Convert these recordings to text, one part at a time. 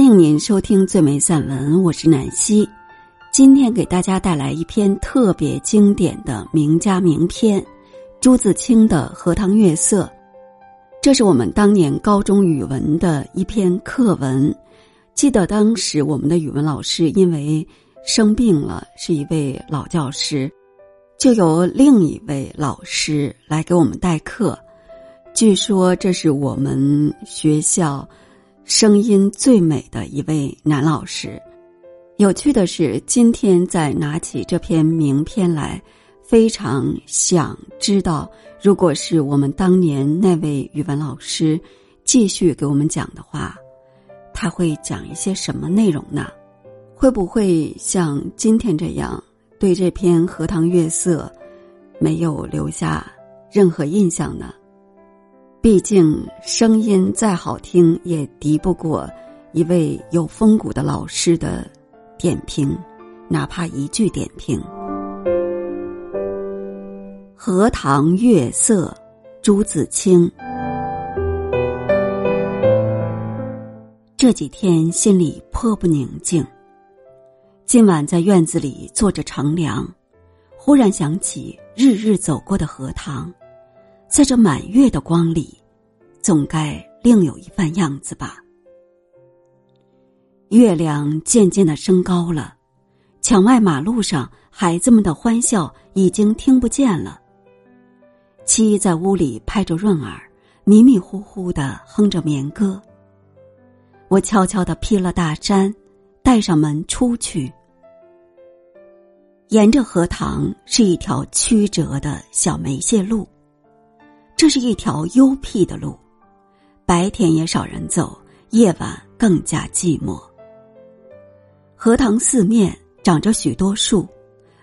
欢迎您收听最美散文，我是南希。今天给大家带来一篇特别经典的名家名篇——朱自清的《荷塘月色》。这是我们当年高中语文的一篇课文。记得当时我们的语文老师因为生病了，是一位老教师，就由另一位老师来给我们代课。据说这是我们学校。声音最美的一位男老师。有趣的是，今天在拿起这篇名篇来，非常想知道，如果是我们当年那位语文老师继续给我们讲的话，他会讲一些什么内容呢？会不会像今天这样，对这篇《荷塘月色》没有留下任何印象呢？毕竟声音再好听，也敌不过一位有风骨的老师的点评，哪怕一句点评。《荷塘月色》，朱自清。这几天心里颇不宁静。今晚在院子里坐着乘凉，忽然想起日日走过的荷塘。在这满月的光里，总该另有一番样子吧。月亮渐渐的升高了，墙外马路上孩子们的欢笑已经听不见了。七在屋里拍着润儿，迷迷糊糊的哼着眠歌。我悄悄的披了大衫，带上门出去。沿着荷塘是一条曲折的小梅谢路。这是一条幽僻的路，白天也少人走，夜晚更加寂寞。荷塘四面长着许多树，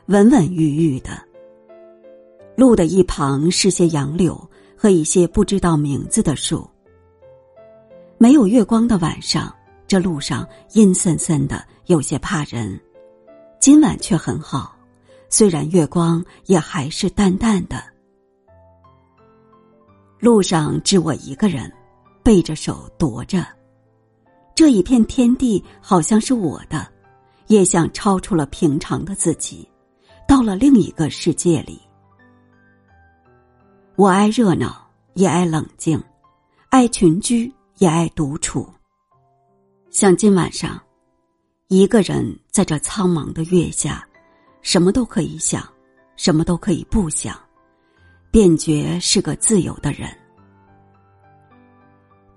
稳稳郁郁的。路的一旁是些杨柳和一些不知道名字的树。没有月光的晚上，这路上阴森森的，有些怕人。今晚却很好，虽然月光也还是淡淡的。路上只我一个人，背着手踱着。这一片天地好像是我的，也像超出了平常的自己，到了另一个世界里。我爱热闹，也爱冷静；爱群居，也爱独处。像今晚上，一个人在这苍茫的月下，什么都可以想，什么都可以不想。便觉是个自由的人。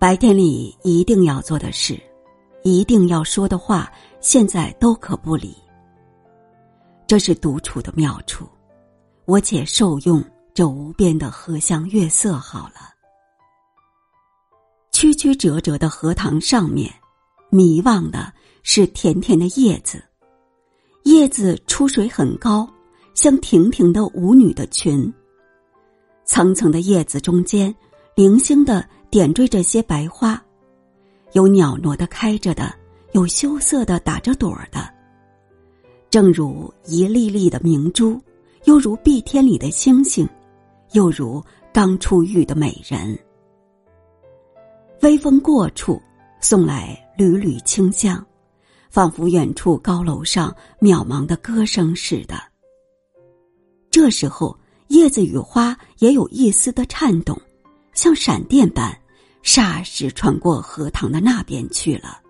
白天里一定要做的事，一定要说的话，现在都可不理。这是独处的妙处，我且受用这无边的荷香月色好了。曲曲折折的荷塘上面，迷望的是甜甜的叶子，叶子出水很高，像亭亭的舞女的裙。层层的叶子中间，零星的点缀着些白花，有袅娜的开着的，有羞涩的打着朵儿的。正如一粒粒的明珠，又如碧天里的星星，又如刚出浴的美人。微风过处，送来缕缕清香，仿佛远处高楼上渺茫的歌声似的。这时候。叶子与花也有一丝的颤动，像闪电般，霎时穿过荷塘的那边去了。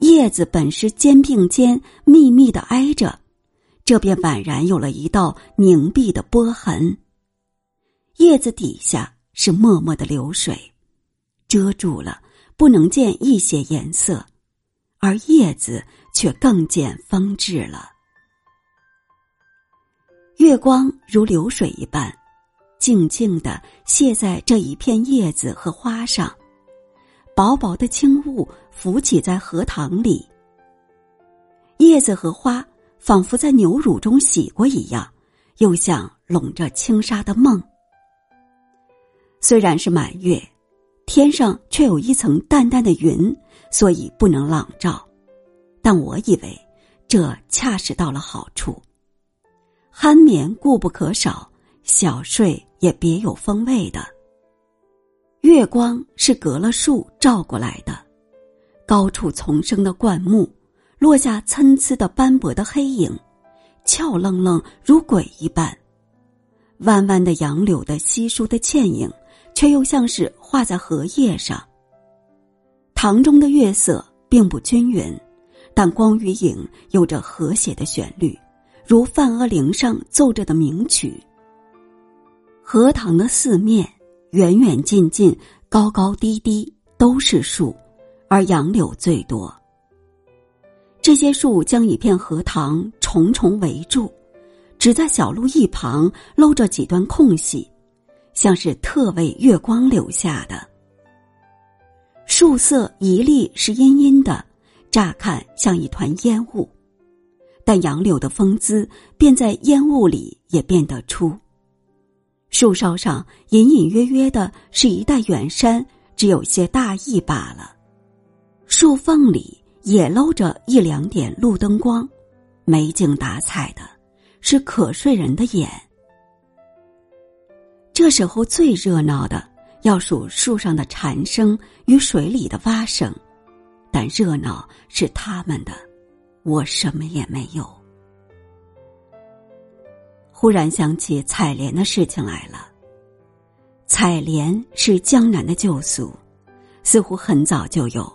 叶子本是肩并肩密密的挨着，这便宛然有了一道凝碧的波痕。叶子底下是脉脉的流水，遮住了，不能见一些颜色，而叶子却更见风致了。月光如流水一般，静静的泻在这一片叶子和花上，薄薄的轻雾浮起在荷塘里。叶子和花仿佛在牛乳中洗过一样，又像笼着轻纱的梦。虽然是满月，天上却有一层淡淡的云，所以不能朗照。但我以为，这恰是到了好处。酣眠固不可少，小睡也别有风味的。月光是隔了树照过来的，高处丛生的灌木，落下参差的斑驳的黑影，俏愣愣如鬼一般。弯弯的杨柳的稀疏的倩影，却又像是画在荷叶上。塘中的月色并不均匀，但光与影有着和谐的旋律，如梵阿玲上奏着的名曲。荷塘的四面，远远近近，高高低低，都是树。而杨柳最多，这些树将一片荷塘重重围住，只在小路一旁露着几段空隙，像是特为月光留下的。树色一粒是阴阴的，乍看像一团烟雾，但杨柳的风姿便在烟雾里也变得出。树梢上隐隐约约的是一带远山，只有些大意罢了。树缝里也露着一两点路灯光，没精打采的，是可睡人的眼。这时候最热闹的要数树上的蝉声与水里的蛙声，但热闹是他们的，我什么也没有。忽然想起采莲的事情来了。采莲是江南的旧俗，似乎很早就有。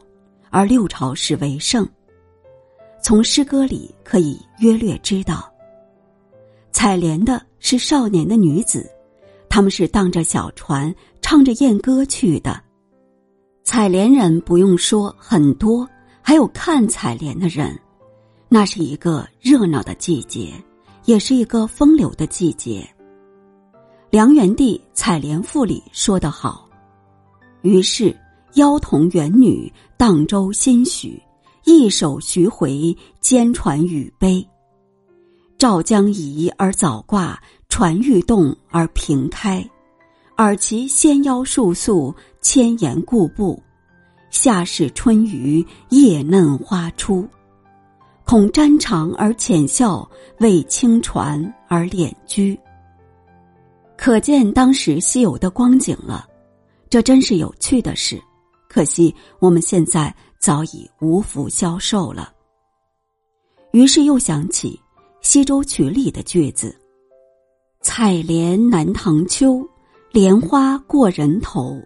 而六朝时为盛。从诗歌里可以约略知道，采莲的是少年的女子，他们是荡着小船，唱着艳歌去的。采莲人不用说很多，还有看采莲的人，那是一个热闹的季节，也是一个风流的季节。梁元帝《采莲赋》里说得好，于是。妖童元女荡舟新许，一手徐回，兼传语悲。赵将移而早挂，船欲动而平开。尔其纤腰束素，千言固步。夏始春余，叶嫩花初。恐沾裳而浅笑，为轻船而敛居。可见当时稀有的光景了，这真是有趣的事。可惜我们现在早已无福消受了。于是又想起《西洲曲》里的句子：“采莲南塘秋，莲花过人头。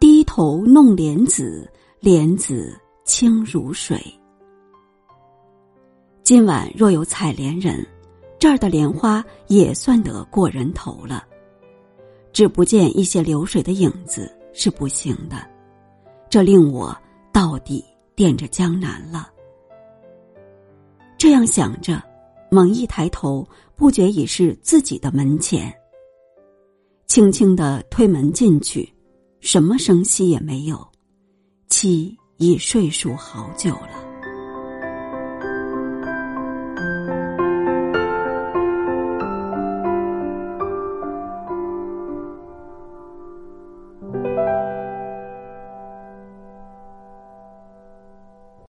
低头弄莲子，莲子清如水。”今晚若有采莲人，这儿的莲花也算得过人头了。只不见一些流水的影子是不行的。这令我到底惦着江南了。这样想着，猛一抬头，不觉已是自己的门前。轻轻的推门进去，什么声息也没有，妻已睡熟好久了。